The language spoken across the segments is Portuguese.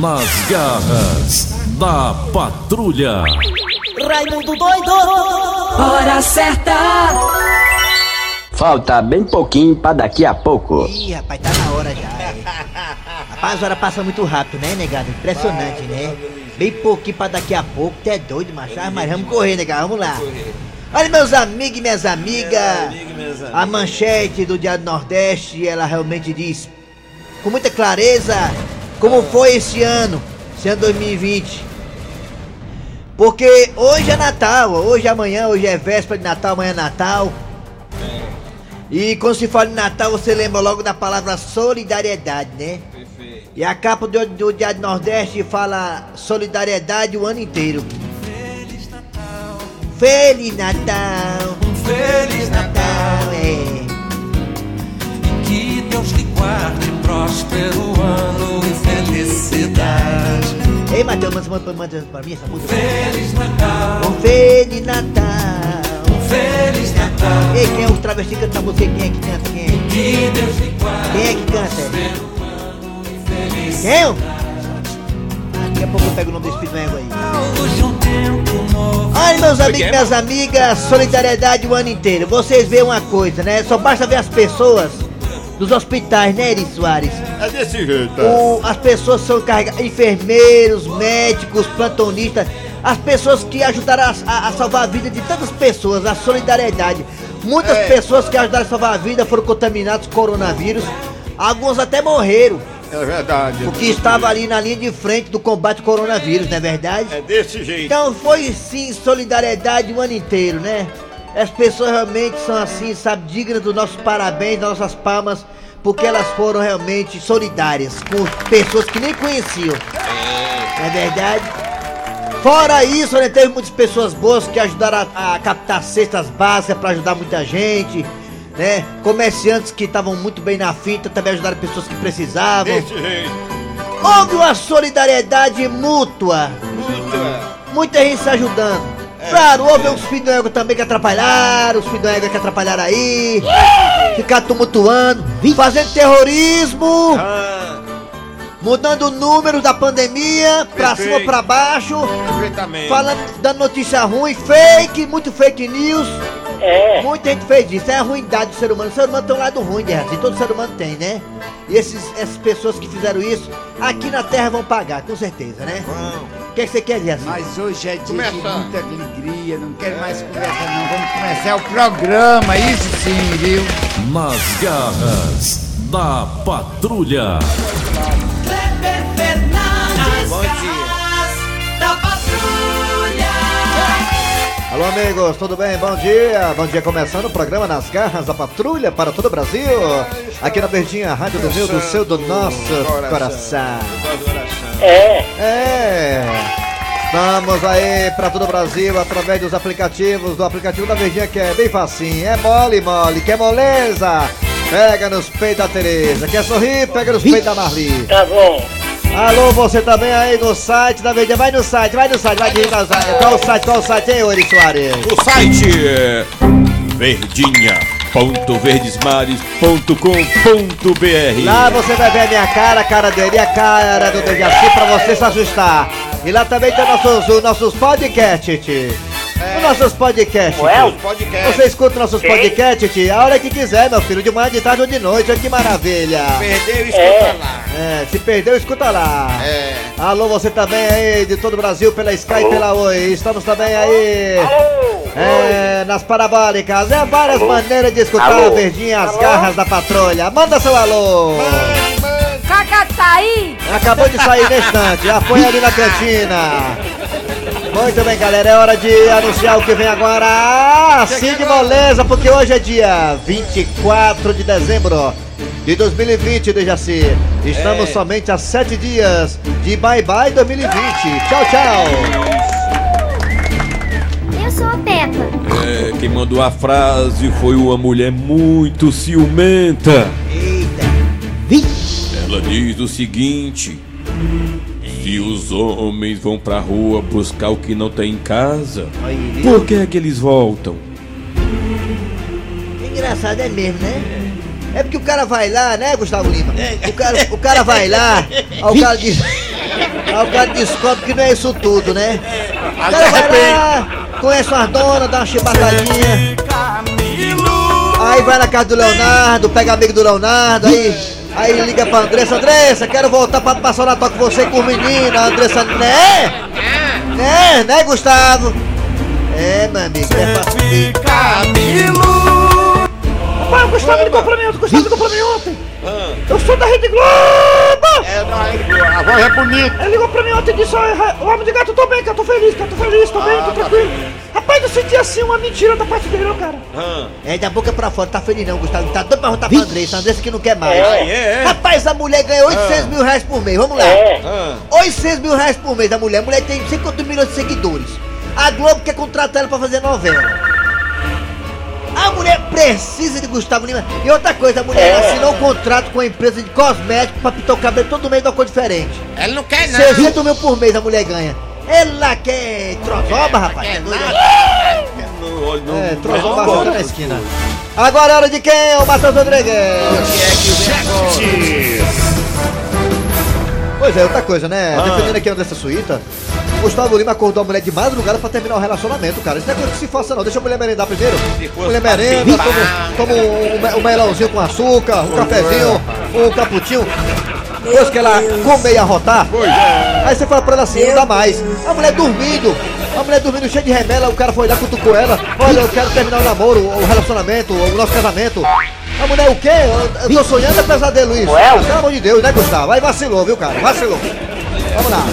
Nas garras da patrulha. Raimundo doido! Hora certa! Falta bem pouquinho pra daqui a pouco. Ih, rapaz, tá na hora já. é. Rapaz, as horas passam muito rápido, né, negado? Impressionante, né? Bem pouquinho pra daqui a pouco, tu é doido, macho. Ah, Mas vamos correr, negado, vamos lá. Olha, meus amigos e minhas amigas. A manchete do Diário do Nordeste, ela realmente diz com muita clareza como foi esse ano, esse ano 2020. Porque hoje é Natal, hoje é amanhã, hoje é véspera de Natal, amanhã é Natal. E quando se fala em Natal, você lembra logo da palavra solidariedade, né? E a capa do, do Diário do Nordeste fala solidariedade o ano inteiro. Feliz Natal! Feliz Natal, é. que Deus lhe guarde próspero ano e Matheus, manda, manda, manda pra mim essa música. Feliz Natal, Um Feliz Natal! Feliz Natal, Ei, quem é o travesti que canta essa música? Quem é que canta? Quem é? que Deus lhe guarde Quem é que canta? Quem? Ah, Daqui a pouco eu pego o nome desse filho aí. De um tempo novo. Olha, meus amigos e minhas amigas, solidariedade o ano inteiro. Vocês veem uma coisa, né? Só basta ver as pessoas dos hospitais, né, Eri Soares? É desse jeito. O- as pessoas são carregadas, enfermeiros, médicos, plantonistas, as pessoas que ajudaram a, a- a salvar a vida de tantas pessoas, a solidariedade. Muitas É. pessoas que ajudaram a salvar a vida foram contaminadas com coronavírus, alguns até morreram, É verdade. porque estavam ali na linha de frente do combate ao coronavírus, não é verdade? É desse jeito. Então foi sim solidariedade o ano inteiro, né? As pessoas realmente são assim, sabe, dignas dos nossos parabéns, das nossas palmas, porque elas foram realmente solidárias com pessoas que nem conheciam. Não é verdade? Fora isso, né, teve muitas pessoas boas que ajudaram a, a captar cestas básicas para ajudar muita gente, né? Comerciantes que estavam muito bem na fita também ajudaram pessoas que precisavam. Desse jeito. Houve uma solidariedade mútua. Muita gente se ajudando. Claro, houve uns filhos do ego também que atrapalharam, os filhos do ego que atrapalharam aí, ficaram tumultuando, fazendo terrorismo, Ah, mudando o número da pandemia pra Perfeito. cima pra baixo, falando, dando notícia ruim, fake, muito fake news. É, Muita gente fez isso, é a ruindade do ser humano. O ser humano tem um lado ruim, de assim, todo ser humano tem, né? E esses, essas pessoas que fizeram isso, aqui na Terra vão pagar, com certeza, né? O que, é que você quer dizer assim? Mas hoje é dia de muita alegria, não quero mais conversa não. Vamos começar o programa, isso sim, viu? Nas garras da patrulha. Kleber Alô, amigos, tudo bem? Bom dia. Bom dia, começando o programa Nas Garras da Patrulha para todo o Brasil. Aqui na Verdinha, Rádio do meu, do seu, do nosso coração. é, É. Estamos aí para todo o Brasil através dos aplicativos, do aplicativo da Verdinha que é bem facinho, é mole, mole, quer moleza? Pega nos peitos da Tereza, quer sorrir? Pega nos peitos da Marli. tá bom. Alô, você também aí no site da Verdinha, vai no site, vai no site, vai digitar o site. Qual o site, qual o site, hein, Ori Soares? O site é verdinha.verdesmares.com.br Lá você vai ver a minha cara, a cara dele e a cara do Dejaci pra você se assustar. E lá também tem nossos, os nossos podcasts, tio. Os nossos podcasts. Well, podcast. Você escuta nossos Sim. podcasts, a hora que quiser, meu filho, de manhã, de tarde ou de noite, olha que maravilha. Perdeu, escuta É. lá. É, se perdeu, escuta lá. É. Alô, você também aí de todo o Brasil pela Sky e pela Oi. Estamos também aí. É, nas parabólicas. É várias maneiras de escutar Alô? a verdinha, as garras da patrulha. Manda seu alô. Cacataí. Acabou de sair nesse instante, já foi ali na cantina. Muito bem, galera, é hora de anunciar o que vem agora. Ah, sim, de moleza, porque hoje é dia 24 de dezembro de 2020, Dejaci. Estamos É. somente a sete dias de bye bye 2020. Tchau, tchau. Eu sou a Peppa. É, quem mandou a frase foi uma mulher muito ciumenta. Eita. Vixe. Ela diz o seguinte: Se os homens vão pra rua buscar o que não tem em casa, por que é que eles voltam? Engraçado é mesmo, né? É porque o cara vai lá, né, Gustavo Lima? O cara, o cara vai lá, aí o cara diz. Aí o cara descobre que não é isso tudo, né? O cara vai lá, conhece umas donas, dá uma chibatadinha. Aí vai na casa do Leonardo, pega amigo do Leonardo, aí, aí liga pra Andressa, Andressa, quero voltar pra passar o Natal com você com os meninos. A Andressa, né? Né, né, Gustavo? É, meu amigo, é fácil. Rapaz, o Gustavo ligou pra mim ontem, o Gustavo ligou pra mim ontem. Eu sou da Rede Globo! É, não, a voz é bonita. Ele ligou pra mim ontem e disse, "Ó, o homem de gato, eu tô bem, cara, tô feliz, cara, tô feliz, tô bem, tô tranquilo. Rapaz, eu senti assim uma mentira da parte dele, ó, cara. É, da boca pra fora, tá feliz não, Gustavo, tá doido pra voltar pra Andressa, Andressa que não quer mais. é, é. Rapaz, a mulher ganha 800 mil reais por mês, vamos lá. Ah. 800 mil reais por mês da mulher, a mulher tem 50 milhões de seguidores. A Globo quer contratar ela pra fazer novela. A mulher precisa de Gustavo Lima. E outra coisa, a mulher assinou um contrato com a empresa de cosméticos pra pintar o cabelo todo mês de uma cor diferente. Ela não quer 60 mil por mês a mulher ganha. Ela quer trozoba, rapaz. É, Não, é não, trozoba só na esquina. Agora é hora de quem? O Matheus Rodrigues. Pois é, outra coisa, né? Defendendo aqui a Andressa Suíta, Gustavo Lima acordou a mulher de madrugada pra terminar o relacionamento, cara. Isso não é coisa que se faça, não. Deixa a mulher merendar primeiro. Mulher merenda, toma, toma um, um, melãozinho com açúcar, um cafezinho, um caputinho. Depois que ela come e arrotar, aí você fala pra ela assim, não dá mais. A mulher dormindo, a mulher dormindo cheia de remela, o cara foi lá, cutucou ela. Olha, eu quero terminar o namoro, o relacionamento, o nosso casamento. A mulher o quê? Eu, eu tô sonhando é pesadelo isso. Pelo amor de Deus, né, Gustavo? Aí vacilou, viu, cara? Vacilou. Vamos lá.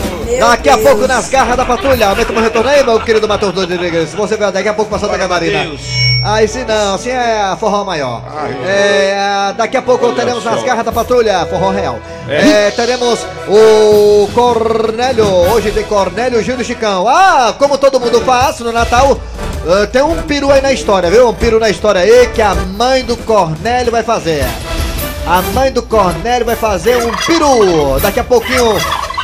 Daqui a pouco nas garras da patrulha. Aumenta o retorno aí, meu querido Matheus Rodrigues. Você vai daqui a pouco passando da Camarina. Deus. Aí sim não, assim é forró maior. É, daqui a pouco teremos nas garras da patrulha, forró real. É, teremos o Cornélio, hoje tem Cornélio Gil do Chicão. Ah, como todo mundo faz no Natal, eh, tem um peru aí na história, viu? Um peru na história aí que a mãe do Cornélio vai fazer. A mãe do Cornélio vai fazer um peru. Daqui a pouquinho,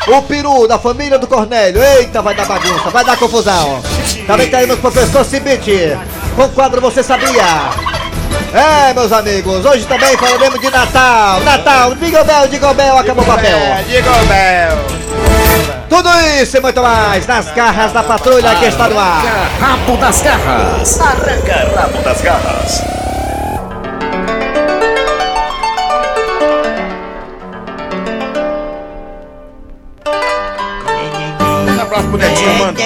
o peru da família do Cornélio. Eita, vai dar bagunça, vai dar confusão. Também teremos o professor Cibite com o quadro Você Sabia? É, meus amigos, hoje também falaremos de Natal. Natal, diga o Bel, diga o Bel, acabou o papel. Diga o Bel. Tudo isso e muito mais nas garras da patrulha que está no ar. Rabo das garras. Arranca rabo das garras. Um abraço pro Netinho, mano.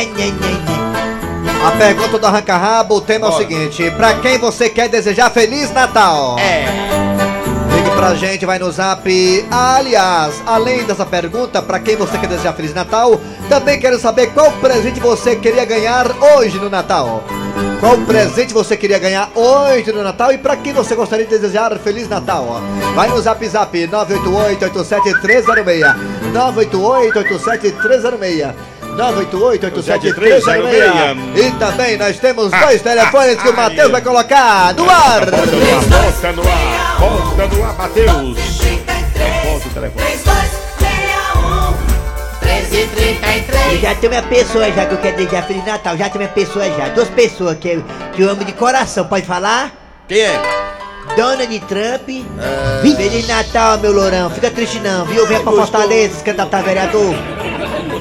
A pergunta do Arranca Rabo, o tema é o seguinte: Pra quem você quer desejar Feliz Natal? É. Ligue pra gente, vai no zap. Aliás, além dessa pergunta, pra quem você quer desejar Feliz Natal, também quero saber qual presente você queria ganhar hoje no Natal. Qual presente você queria ganhar hoje no Natal e pra quem você gostaria de desejar Feliz Natal? Vai no zap zap 988-87306. 988-87306. 988-87306. E também nós temos dois telefones que o Matheus vai colocar no ar. Bota no ar, bota no ar, Matheus. Bota o telefone. 3261 Já tem minha pessoa já que eu quero desejar Feliz Natal. Já tem minha pessoa já. Duas pessoas que eu, que eu amo de coração. Pode falar? Quem é? Donald Trump. Feliz Natal, meu lourão. Fica triste não, viu? Vem pra Fortaleza, se candidatar a vereador.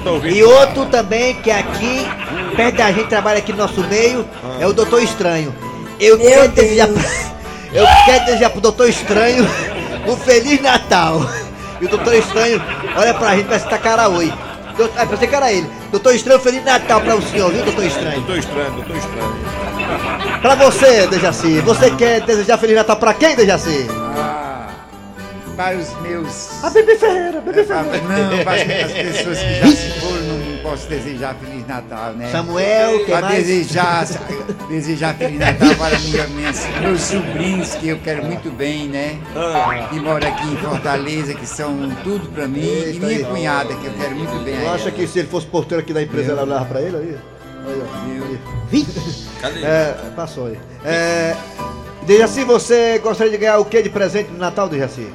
Tô ouvindo. E outro também que aqui, perto da gente, trabalha aqui no nosso meio, é o Doutor Estranho. Eu quero desejar pra, Eu quero desejar pro Doutor Estranho um Feliz Natal. E o Doutor Estranho olha pra gente, parece que tá cara oi. Doutor- Ah, pensei que era ele. Doutor Estranho, Feliz Natal pra o senhor, viu, Doutor Estranho? Tô estranho, tô estranho. Pra você, Dejaci. Você quer desejar Feliz Natal pra quem, Dejaci? Ah, para os meus. A Bebê Ferreira, Bebê É, para- não, para as, as pessoas que já se foram, não posso desejar Feliz Natal, né? Samuel, quem Para mais? desejar, desejar Feliz Natal para minha, minhas, meus sobrinhos, que eu quero muito bem, né? Ah, Que moram aqui em Fortaleza, que são tudo para mim. e minha aí. cunhada, que eu quero muito bem. Tu acha que se ele fosse porteiro aqui da empresa, ela olhava pra ele aí? Aí, cadê? É, passou aí. É, Dejaci, você gostaria de ganhar o que de presente no Natal, Dejaci?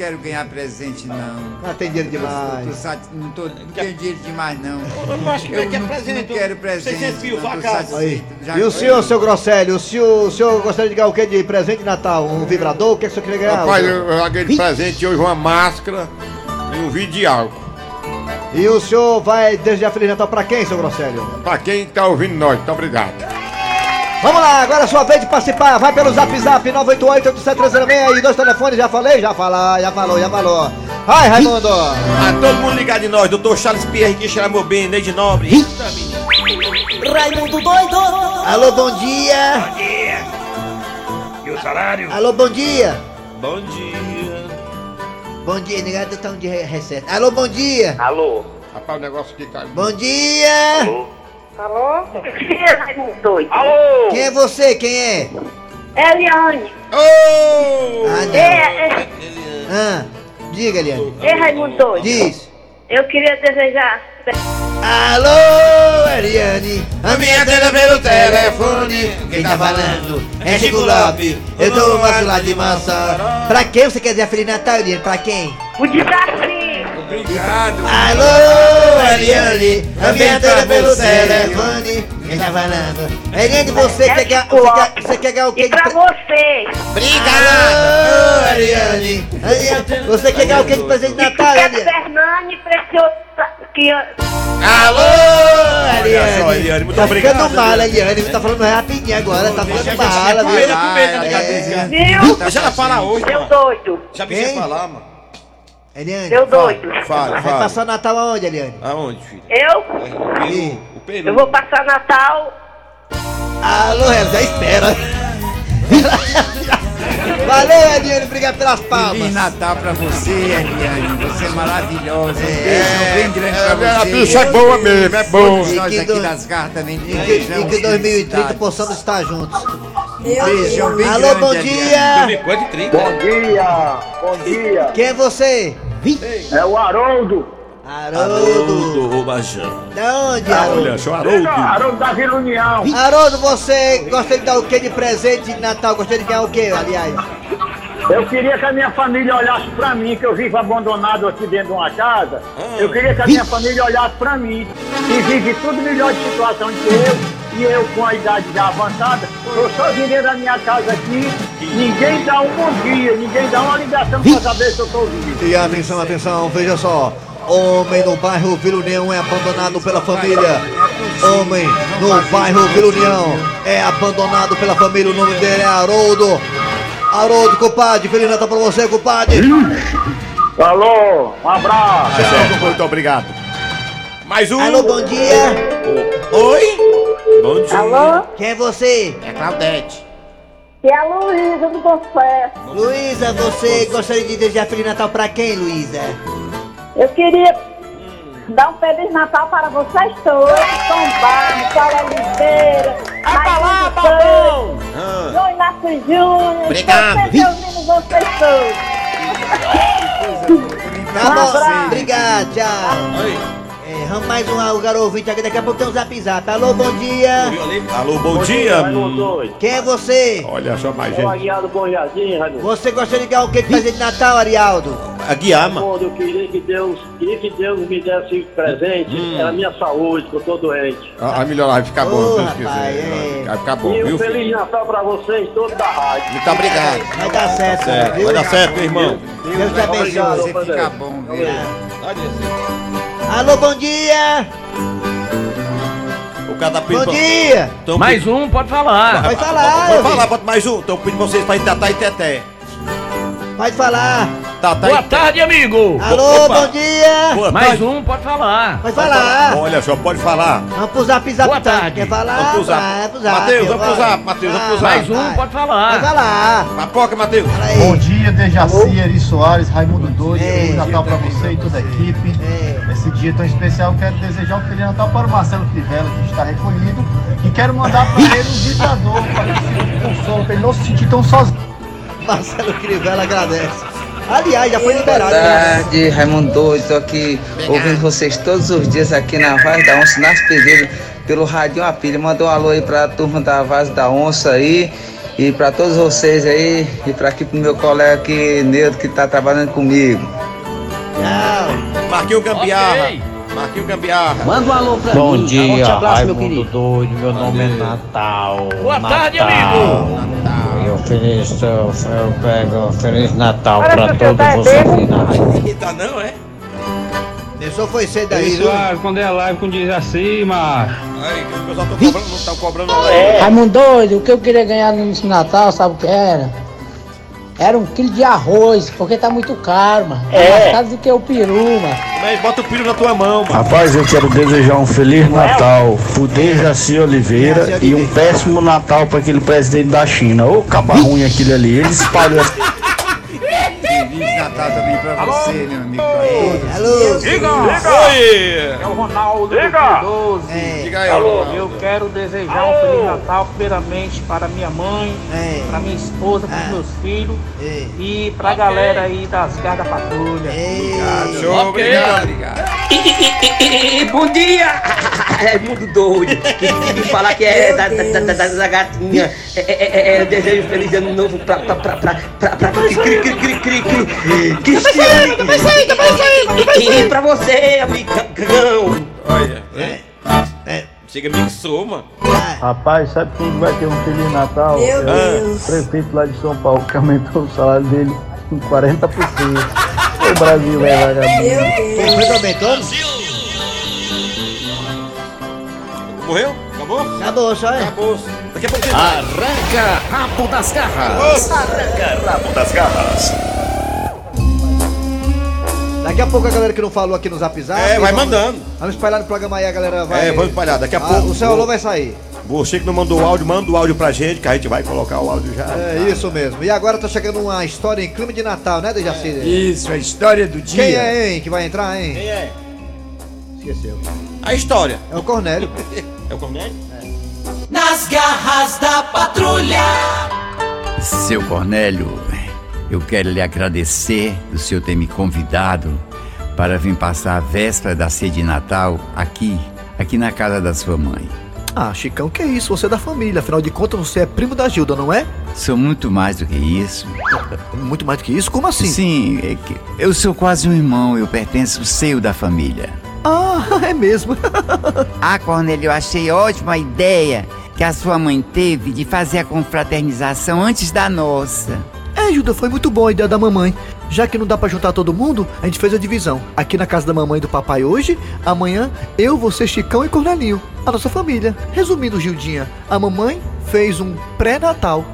Quero ganhar presente, não. Ah, tem dinheiro eu tô demais. sati- não, tô, não tenho dinheiro demais, não. Eu não acho que Eu quer não, presente. não quero presente. 600 mil, não tô. Aí. satisfeito. Já- E o senhor, seu Grosselio, o senhor, o senhor gostaria de ganhar o que de presente de Natal? Um vibrador? O que, que o senhor queria ganhar? Rapaz, eu, eu ganhei de presente hoje uma máscara e um vidro de álcool. E o senhor vai desejar Feliz Natal pra quem, seu Grosselio? Pra quem tá ouvindo nós, muito obrigado. Vamos lá, agora é sua vez de participar. Vai pelo zap zap 988 e dois telefones, já falei? Já falou, já falou, já falou. Vai, Raimundo! Ah, todo mundo ligado de nós, doutor Charles Pierre, que chamou bem, Neide Nobre. Eita, menino. Raimundo doido! Alô, bom dia! E o salário? Alô, bom dia! Bom dia. Bom dia, negado tá um de re- receita. Alô, bom dia! Alô? Rapaz, o negócio aqui caiu. Bom dia! Alô? Quem é Raimundo doido? Alô? Quem é você? Quem é? Eliane. Ô! Ah, não. É, é, Ah, diga, Eliane. é Raimundo doido. Diz. Eu queria desejar. Alô, Eliane. A minha tela pelo telefone. Quem tá falando é Chico Lopes. Eu tô no lá de maçã. Pra quem você quer dizer Feliz Natal, Eliane? Pra quem? O desafio. Obrigado. Alô, Eliane. A minha tela pelo telefone. Quem tá falando? Eliane, você É quer ganhar, você quer, você quer ganhar o quê? E pra pre- vocês. Alô, Eliane. Eliane, Você quer ganhar o quê de presente de Natal, É Eliane? Fernani Precioso. Que Alô, Olha Eliane. só, Eliane, muito tá obrigado, ficando mal, Eliane. Eliane. Tá falando rapidinho agora, tá ficando mal, Com viu? medo, com medo, Vai, né, viu? Deixa ela falar hoje, Seu doido. Já me falar, mano. Eliane, Seu doido. Fala, vai fala. passar o Natal aonde, Eliane? Aonde, filho? Eu? O Peru. O Peru. Eu vou passar Natal. Alô, Eliane, já espera. Valeu, Eliane, obrigado pelas Feliz palmas. Natal pra você, Eliane. Você é maravilhosa. Um beijão bem grande É, pra a você. bicha é boa mesmo, é bom. Nós E que aqui do- das garras também E que, e que 2030 felicidade. possamos estar juntos. Beijão bem Alô, grande, bom dia. 2030. Bom dia! Bom dia! Quem é você? É o Haroldo! Haroldo. do Rubajão. Da onde, Haroldo? Olha, sou Haroldo. Haroldo da Vila União! Haroldo, você gostaria de dar o que de presente de Natal? Gostaria de ganhar o que, aliás? Eu queria que a minha família olhasse pra mim, que eu vivo abandonado aqui dentro de uma casa. Eu queria que a minha família olhasse pra mim. E vive tudo melhor de situação do que eu. E eu, com a idade já avançada, tô sozinho dentro da minha casa aqui. Ninguém dá um bom dia, ninguém dá uma ligação pra saber se eu tô vivo. E atenção, atenção, veja só. Homem no bairro Vila União é abandonado pela família. Homem no bairro Vila União é abandonado pela família. O nome dele é Haroldo. Haroldo, compadre. Feliz Natal pra você, compadre. Alô, um abraço. Certo, muito obrigado. Mais um. Alô, bom dia. Oi? Bom dia. Alô? Quem é você? É Claudete. Que é a Luísa do Confé. Luísa, você gostaria de desejar Feliz Natal pra quem, Luísa? Eu queria dar um Feliz Natal para vocês todos. Tom Barros, Paulo Oliveira, Maria Babão, João Inácio Júnior. Obrigado. Sempre ouvindo vocês todos. Tá bom, obrigado, tchau. Oi. É, vamos mais um, o garoto ouvinte aqui, daqui a pouco tem um zap zap. Alô, bom dia. Alô, bom dia. doido. Quem é você? Olha só mais É gente. Aguiar do Bom Jardim, Raimundo. Você gostaria de ganhar o que de presente de Natal, Arialdo? A Guiama. Quando eu queria que Deus, queria que Deus me desse presente, era a minha saúde, que eu tô doente. Ah, Vai melhorar, vai ficar bom, Deus rapaz, quiser. é. Vai ficar bom, E um viu, Feliz filho? Natal pra vocês todos da rádio. Muito obrigado. Vai dar certo, Certo, viu? vai dar certo, meu irmão. Deus te abençoe. Você fica bom, viu? Alô, bom dia. O cara tá pedindo Bom dia. Tão Mais um, pode falar. Pode falar, Pode falar, bota mais um. Tô pedindo pra vocês pra ir Tatá e Teté. Pode falar. Tatá Boa e tarde, amigo. Alô, Opa. bom dia. Boa Mais tarde. um, pode falar. Pode falar. Olha só, pode falar. Vamos pro zap zap. Boa tá? tarde. Quer falar? Vamos pro zap. Vai pro zap. Mateus, vamos pro zap, Mateus, vamos pro zap. Mais um, vai. pode Pode falar. falar. Papoca, Matheus. Bom dia, Dejaci, Eri Soares, Raimundo Doido, É. Feliz Natal pra você e toda a equipe. É. Nesse dia tão especial, quero desejar um Feliz Natal para o Marcelo Crivella, que está recolhido, e quero mandar para ele um vibrador, para sirva de consolo, para ele não se sentir tão sozinho. Marcelo Crivella agradece. Aliás, já foi liberado. Boa né? tarde, Raimundo Doido. Estou aqui ouvindo vocês todos os dias aqui na Vaz da Onça, nas Pedreiras, pelo Rádio A Pilha. Mandou um alô aí para a turma da Vaz da Onça aí. E para todos vocês aí, e para aqui pro meu colega aqui, Neudo, que está trabalhando comigo. Tchau. Marquinho Gambiarra. Ok. Marquinho Gambiarra. Manda um alô pra Bom mim. dia, Forte abraço, meu querido. Doido, meu nome é Natal. Boa Natal. tarde, amigo. Eu, feliz, eu, eu pego Feliz Natal Olha, pra todos Zé vocês aí na rádio. Tá não, é? Pessoa foi cedo daí? Pessoal, quando é live com diz assim, macho. Aí, o pessoal tá cobrando, não tá cobrando É. Raimundo doido, o que eu queria ganhar no Natal, sabe o que era? Era um quilo de arroz, porque tá muito caro, mano. É mais caro do que o peru, mano. Mas bota o piro na tua mão, mano. Rapaz, eu quero desejar um Feliz Natal pro Dejaci Oliveira e um péssimo Natal pra aquele presidente da China. Ô, caba ruim aquele ali. Ele espalhou Feliz Natal também pra você, meu amigo. Pra todos. Alô? Diga! Oi! É o Ronaldo Diga! do 12. É. Diga aí, Alô, eu quero desejar um Feliz Natal primeiramente para minha mãe, É. para minha esposa, para Ah. meus filhos É. e pra galera aí das garras da patrulha. Show, obrigado. Bom dia! É mundo doido. E falar que é da, da, da, da, da gatinha. É, é, é, é, desejo feliz ano novo pra, pra, pra, pra, pra, pra, cri, cri, cri, Cristiane. E pra você, amigão. Olha, é. Chega mixou, mano. Rapaz, sabe quem vai ter um Feliz Natal? Meu é Deus. o prefeito lá de São Paulo que aumentou o salário dele em 40%. O Brasil é vagabundo. Quem foi que aumentou? Morreu? Acabou? Acabou, só é. Acabou. Daqui a pouco tem. Arranca rabo das garras. Arranca rabo das garras. Daqui a pouco a galera que não falou aqui no Zap Zap. É, vai vamos- mandando. Vamos espalhar no programa aí, a galera vai. É, vamos espalhar. Daqui a Ah, pouco. O seu alô vai sair. Você que não mandou o áudio, manda o áudio pra gente, que a gente vai colocar o áudio já. É isso mesmo. E agora tá chegando uma história em clima de Natal, né, Dejaci? Isso, a história do dia. Quem é, hein, que vai entrar, hein? Quem é? Esqueceu. A história. É o Cornélio. É o Cornélio? Nas garras da patrulha. Seu Cornélio, eu quero lhe agradecer do senhor ter me convidado para vir passar a véspera da ceia de Natal aqui, aqui na casa da sua mãe. Ah, Chicão, que é isso? Você é da família, afinal de contas você é primo da Gilda, não é? Sou muito mais do que isso. Muito mais do que isso? Como assim? Sim, é que eu sou quase um irmão, eu pertenço ao seio da família. Ah, é mesmo. ah, Cornélio, eu achei ótima a ideia que a sua mãe teve de fazer a confraternização antes da nossa. É, Gilda, foi muito boa a ideia da mamãe. Já que não dá pra juntar todo mundo, a gente fez a divisão. Aqui na casa da mamãe e do papai hoje, amanhã eu, você, Chicão e Cornelinho. A nossa família. Resumindo, Gildinha, a mamãe fez um pré-natal.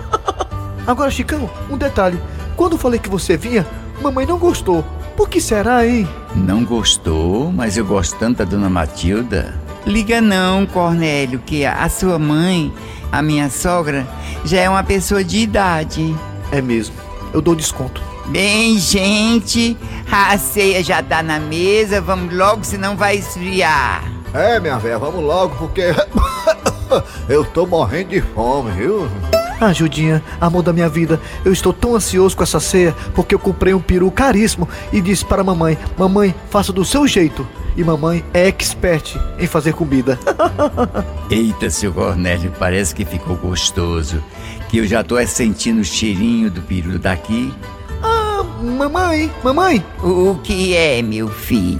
Agora, Chicão, um detalhe. Quando eu falei que você vinha, mamãe não gostou. Por que será, hein? Não gostou, mas eu gosto tanto da dona Matilda. Liga não, Cornélio, que a sua mãe, a minha sogra, já é uma pessoa de idade. É mesmo. Eu dou desconto. Bem, gente, a ceia já tá na mesa, vamos logo, senão vai esfriar. É, minha velha, vamos logo, porque eu tô morrendo de fome, viu? Ah, Judinha, amor da minha vida, eu estou tão ansioso com essa ceia porque eu comprei um peru caríssimo e disse para a mamãe: Mamãe, faça do seu jeito. E mamãe é expert em fazer comida. Eita, seu Cornélio, parece que ficou gostoso. Que eu já tô é sentindo o cheirinho do peru daqui. ah, mamãe, mamãe. O que é, meu filho?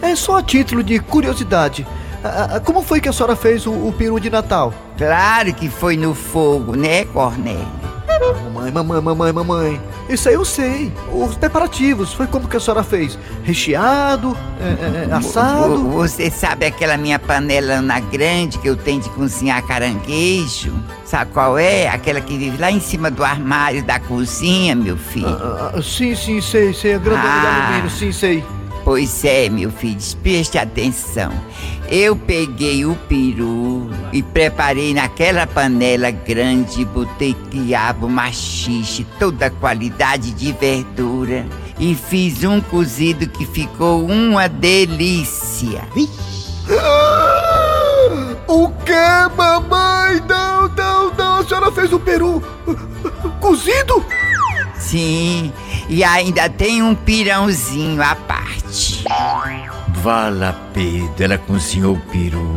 É só a título de curiosidade. Ah, ah, como foi que a senhora fez o, o peru de Natal? Claro que foi no fogo, né, Cornélio? Mamãe, mamãe, mamãe, mamãe. Isso aí eu sei. Os preparativos. Foi como que a senhora fez? Recheado? é, é, é, assado? Vo- Você sabe aquela minha panelona grande que eu tenho de cozinhar caranguejo? Sabe qual é? Aquela que vive lá em cima do armário da cozinha, meu filho. Ah, ah, sim, sim, sei, sei. A grandona de Ah. alumínio, sim, sei. Pois é, meu filho, preste atenção. Eu peguei o peru e preparei naquela panela grande, botei quiabo, machixe, toda a qualidade de verdura. E fiz um cozido que ficou uma delícia. O que, mamãe? Não, não, não. A senhora fez o peru cozido? Sim, e ainda tem um pirãozinho à parte. Vala Pedro, ela cozinhou o peru.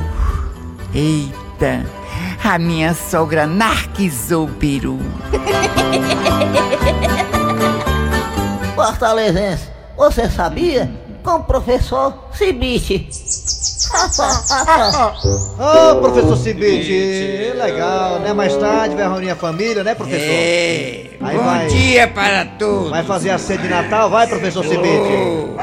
Eita, a minha sogra narquizou o peru. Fortalezense, você sabia? Com o professor Cibite. Ô, professor Cibite, legal, né? Mais tarde vai reunir a família, né, professor? É, Aí bom vai- dia para todos. Vai fazer a ceia de Natal, vai, professor Cibite?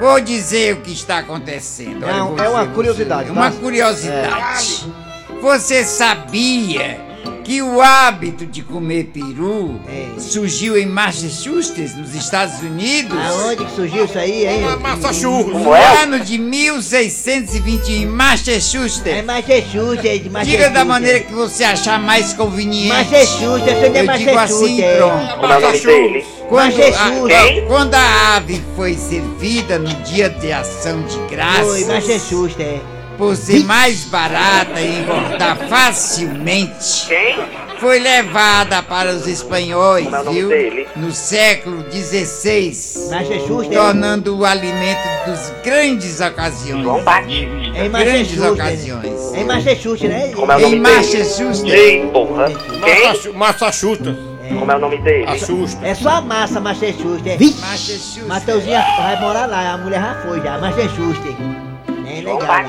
Vou dizer o que está acontecendo. Olha, Não, vou é uma curiosidade, você- Uma tá? curiosidade. Você sabia que o hábito de comer peru surgiu em Massachusetts, nos Estados Unidos? Aonde que surgiu isso aí, hein? Massachusetts. No Como é? ano de 1620 em Massachusetts. É Massachusetts, Massachusetts. Diga da maneira que você achar mais conveniente. Massachusetts, eu sou de Eu digo assim, Massachusetts. pronto. É dele? Quando Massachusetts. a, quando a ave foi servida no dia de ação de graças. Foi, Massachusetts, é. Por ser mais barata e engordar facilmente. Foi levada para os espanhóis, é viu? dele? No século XVI. É. Tornando o alimento dos grandes ocasiões. É em Grandes Massachusetts. ocasiões. É em Massachusetts, né? Como é o nome Em dele? Massachusetts. Ei, porra. Massachu- Massachusetts. Como é o nome dele? Assusta. É só a massa, Massachusetts. É. Massachusetts. Mateuzinha vai morar lá, a mulher já foi já, Massachusetts. É legal lá.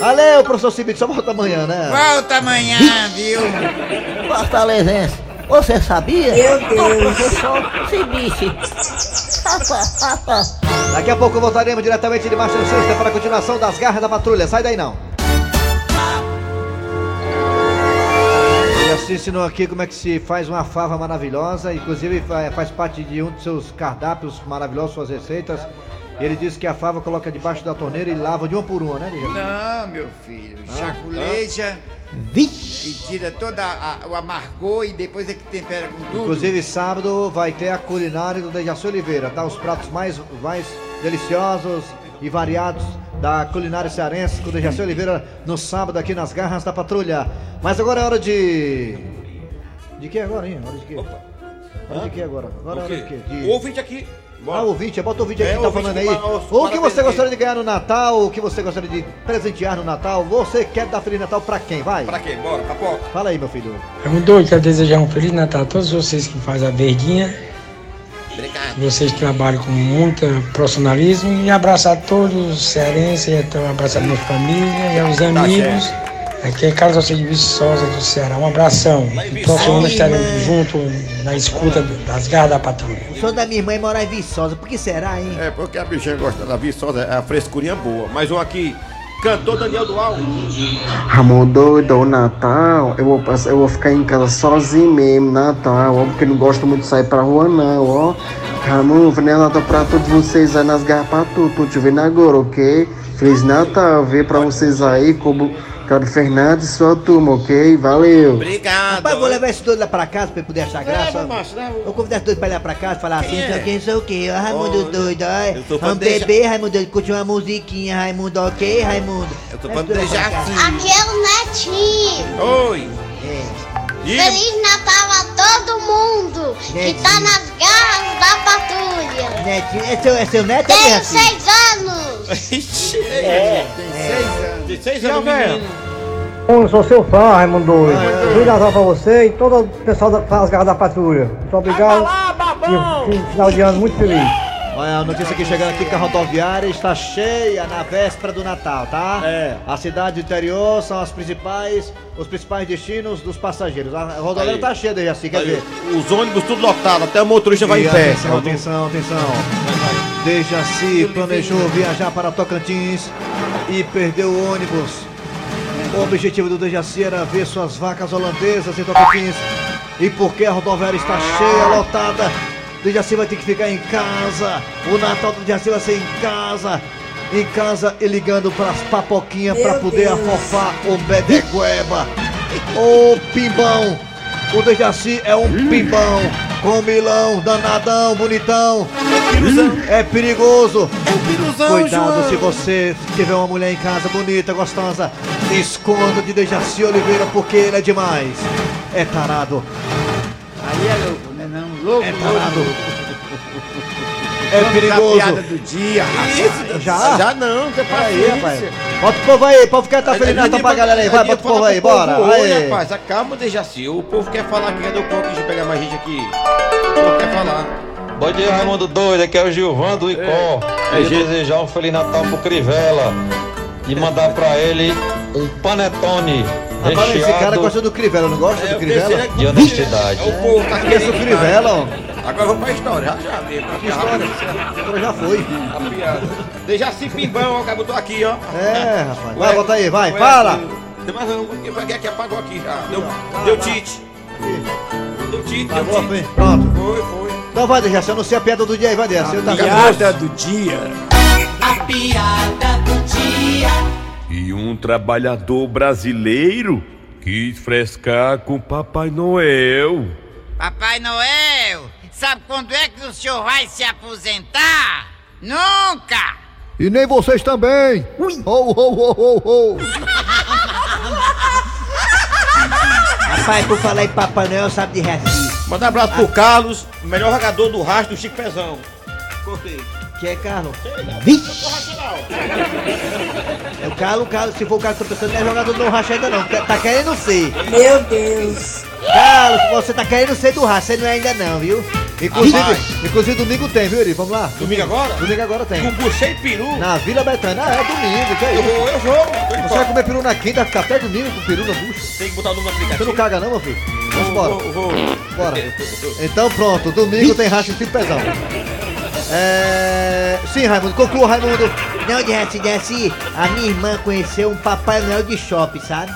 Valeu, professor Cibite, só volta amanhã, né? Volta amanhã, viu? Fortalezense, você sabia? Meu Deus. Professor. Daqui a pouco voltaremos diretamente de Massachusetts para a continuação das garras da patrulha. Sai daí não. Ele assim ensinou aqui como é que se faz uma fava maravilhosa, inclusive fa- faz parte de um dos seus cardápios maravilhosos, suas receitas. Ele disse que a fava coloca debaixo da torneira e lava de uma por uma, né, Dejaci? Não, meu filho. Ah, Chaculeja. Vixe! E tira todo o amargor e depois é que tempera com tudo. Inclusive, sábado vai ter a culinária do Dejaci Oliveira, tá? Os pratos mais, mais deliciosos e variados da culinária cearense com o Dejaci Oliveira no sábado aqui nas garras da patrulha. Mas agora é hora de. De que agora, hein? Hora de quê? Hora de que agora? Agora é hora de quê? De... O ouvinte aqui. Ah, o ouvinte, bota o ouvinte aqui É, que tá falando aí. O que você gostaria de ganhar no Natal? O que você gostaria de presentear no Natal? Você quer dar Feliz Natal pra quem? Vai. Pra quem? Bora, papoca. Fala aí, meu filho. É um doido, quero desejar um Feliz Natal a todos vocês que fazem a verdinha. Obrigado. Vocês que trabalham com muito profissionalismo e abraçar todos os cearenses, e até abraçar minha família e aos amigos. Aqui é Carlos Alcide de Viçosa do Ceará. Um abração. E próximo ano estaremos juntos na escuta das garras da patrulha. O da minha irmã é morar em Viçosa. Por que será, hein? É, porque a bichinha gosta da viçosa, é a frescurinha boa. Mais um aqui, cantor Daniel Dual. Ramon doido, o Natal, eu vou, passar- eu vou ficar em casa sozinho mesmo, Natal, ó, porque não gosto muito de sair pra rua não, ó. Ramon, Feliz Natal pra todos vocês aí nas garrafas, tudo, tô te vendo agora, ok? Feliz Natal, vê pra vocês aí, como Cláudio Fernandes e sua turma, ok? Valeu. Obrigado. Rapaz, vou levar esse doido lá pra casa pra ele poder achar graça. Leva, macho, leva. Vou convidar esse doido pra ir lá pra casa e falar assim, Quem sei é? o que, sei o que, ó, Raimundo Olha, doido, ó. tô Vamos deixar- beber, Raimundo doido, curtir uma musiquinha, Raimundo, ok, Raimundo? Eu tô pra deixar pra aqui. é o Netinho. Oi. E- Feliz Natal a todo mundo que tá nas garras da patrulha. Netinho, é seu, é seu neto, Tenho é seis anos. Ixi, É. Tem seis anos. Tem seis anos, velho. menino. Eu sou seu fã, Raimundo Doido. Feliz Natal pra você e todo o pessoal da- das garras da patrulha. Muito obrigado. E um final de ano muito feliz. Olha, a notícia aqui chegando aqui que a rodoviária está cheia na véspera do Natal, tá? É. A cidade do interior são as principais, os principais destinos dos passageiros. A rodoviária Aí. tá cheia daí assim, quer Aí, dizer. Os ônibus tudo lotado, até o motorista vai E em pé. Atenção, atenção, atenção. Dejaci planejou viajar para Tocantins e perdeu o ônibus. O objetivo do Dejaci era ver suas vacas holandesas em Tocantins. E porque a rodoviária está cheia, lotada, Dejaci vai ter que ficar em casa. O Natal do Dejaci vai ser em casa. Em casa e ligando para as papoquinhas para poder afofar o Bedegueba. Ô pimbão! O Dejaci é um pimbão, com milão, danadão, bonitão. É perigoso. É um piruzão, Cuidado João. se você tiver uma mulher em casa bonita, gostosa. Esconda de Dejaci Oliveira porque ele é demais. É tarado. Louco. É tarado. É perigoso. piada do dia, rapaz. Já? Já não, tem Aí, rapaz. Bota o povo aí, o povo quer estar feliz Natal pra galera aí. Vai, bota o povo aí, bora. Oi, Aí. rapaz, acalma, Dejaci. O povo quer falar aqui, cadê o povo? Deixa eu pegar mais gente aqui. O povo quer falar. Bom dia, Raimundo Doido. Aqui é o Gilvan do Icó. É, Queria gente. desejar um Feliz Natal pro Crivella e mandar pra ele um panetone Agora esse cara recheado gosta do Crivella, não gosta do Crivella? de honestidade. É o povo, tá Conhece o Crivella, ó. Agora eu vou pra história, já já mesmo. Que história? A história já foi. A piada. Dejaci Pimbão, ó, o cara botou aqui, ó. É, rapaz. Vai, bota aí, vai, fala. Tem mais um, aqui, apagou aqui já. Deu, deu tite. Deu tite, deu tite. Pronto. Foi, foi. Então vai, Dejaci, eu não sei a piada do dia aí, vai dessa. Eu tá Piada do dia. A piada do dia. E um trabalhador brasileiro quis frescar com Papai Noel. Papai Noel, sabe quando é que o senhor vai se aposentar? Nunca! E nem vocês também. Ui. Ho, ho, ho, ho, ho. Rapaz, por falar em Papai Noel, sabe de Recife. Manda um abraço pro Carlos, o melhor jogador do rastro do Chico Pezão. Cortei. Que é Carlos? Vixe! É o Carlos, o Carlos, se for o Carlos que eu tô pensando, não é jogador do racha ainda não. Tá querendo ser. Meu Deus. Carlos, você tá querendo ser do racha, você não é ainda não, viu? Inclusive, Rapaz. inclusive domingo tem, viu, Eri? Vamos lá? Domingo agora? Domingo agora tem. Com buchê e peru. Na Vila Betânia. Ah, é domingo, que é Eu isso? vou, eu vou. Tô de Você vai comer peru na quinta, ficar até domingo com peru na bucha. Tem que botar o número no Você aplicativo. não caga não, meu filho? Vamos embora. Vou, vou. Bora. Então pronto, domingo tem racha em pezão. É... Sim, Raimundo, conclua, Raimundo. Não, Jesse, Jesse, a minha irmã conheceu um Papai Noel de shopping, sabe?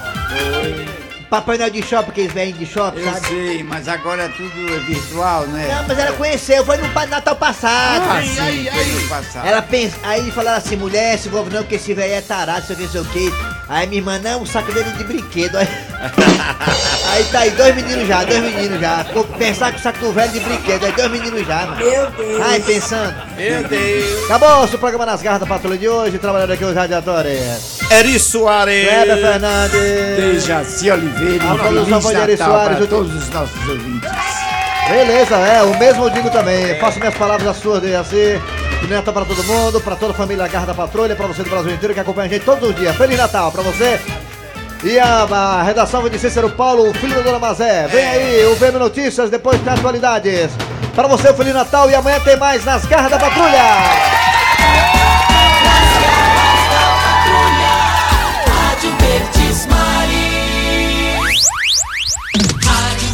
Papai Noel de shopping, que eles vêm de shopping, Eu sabe? sei, mas agora é tudo é virtual, não é? Não, mas ela conheceu, foi no Natal passado. Ah, sim, foi no passado. Ela pensa, aí falaram assim, mulher, se envolve não, porque esse velho é tarado, sei o que, sei o que. Aí minha irmã, não, o saco dele de brinquedo. Aí, aí tá aí, dois meninos já, dois meninos já. Ficou pensar que o saco velho de brinquedo, aí dois meninos já, mano. Meu Deus. Ai, pensando. Meu Deus. Acabou o programa nas garras da patrulha de hoje, trabalhando aqui os radiadores. Eri Soares. Kleber Fernandes. Dejaci Oliveira A e produção foi de Eri Soares, para todos os nossos ouvintes. Beleza, é, o mesmo eu digo também. Faço minhas palavras as suas de assim. Feliz Natal pra todo mundo, pra toda a família Garra da Patrulha, pra você do Brasil inteiro que acompanha a gente todos os dias. Feliz Natal pra você. E a, a redação vai de Cícero Paulo, filho da Dona Mazé. Vem aí, o VM Notícias, depois tem atualidades. Pra você, Feliz Natal e amanhã tem mais nas Garras da Patrulha.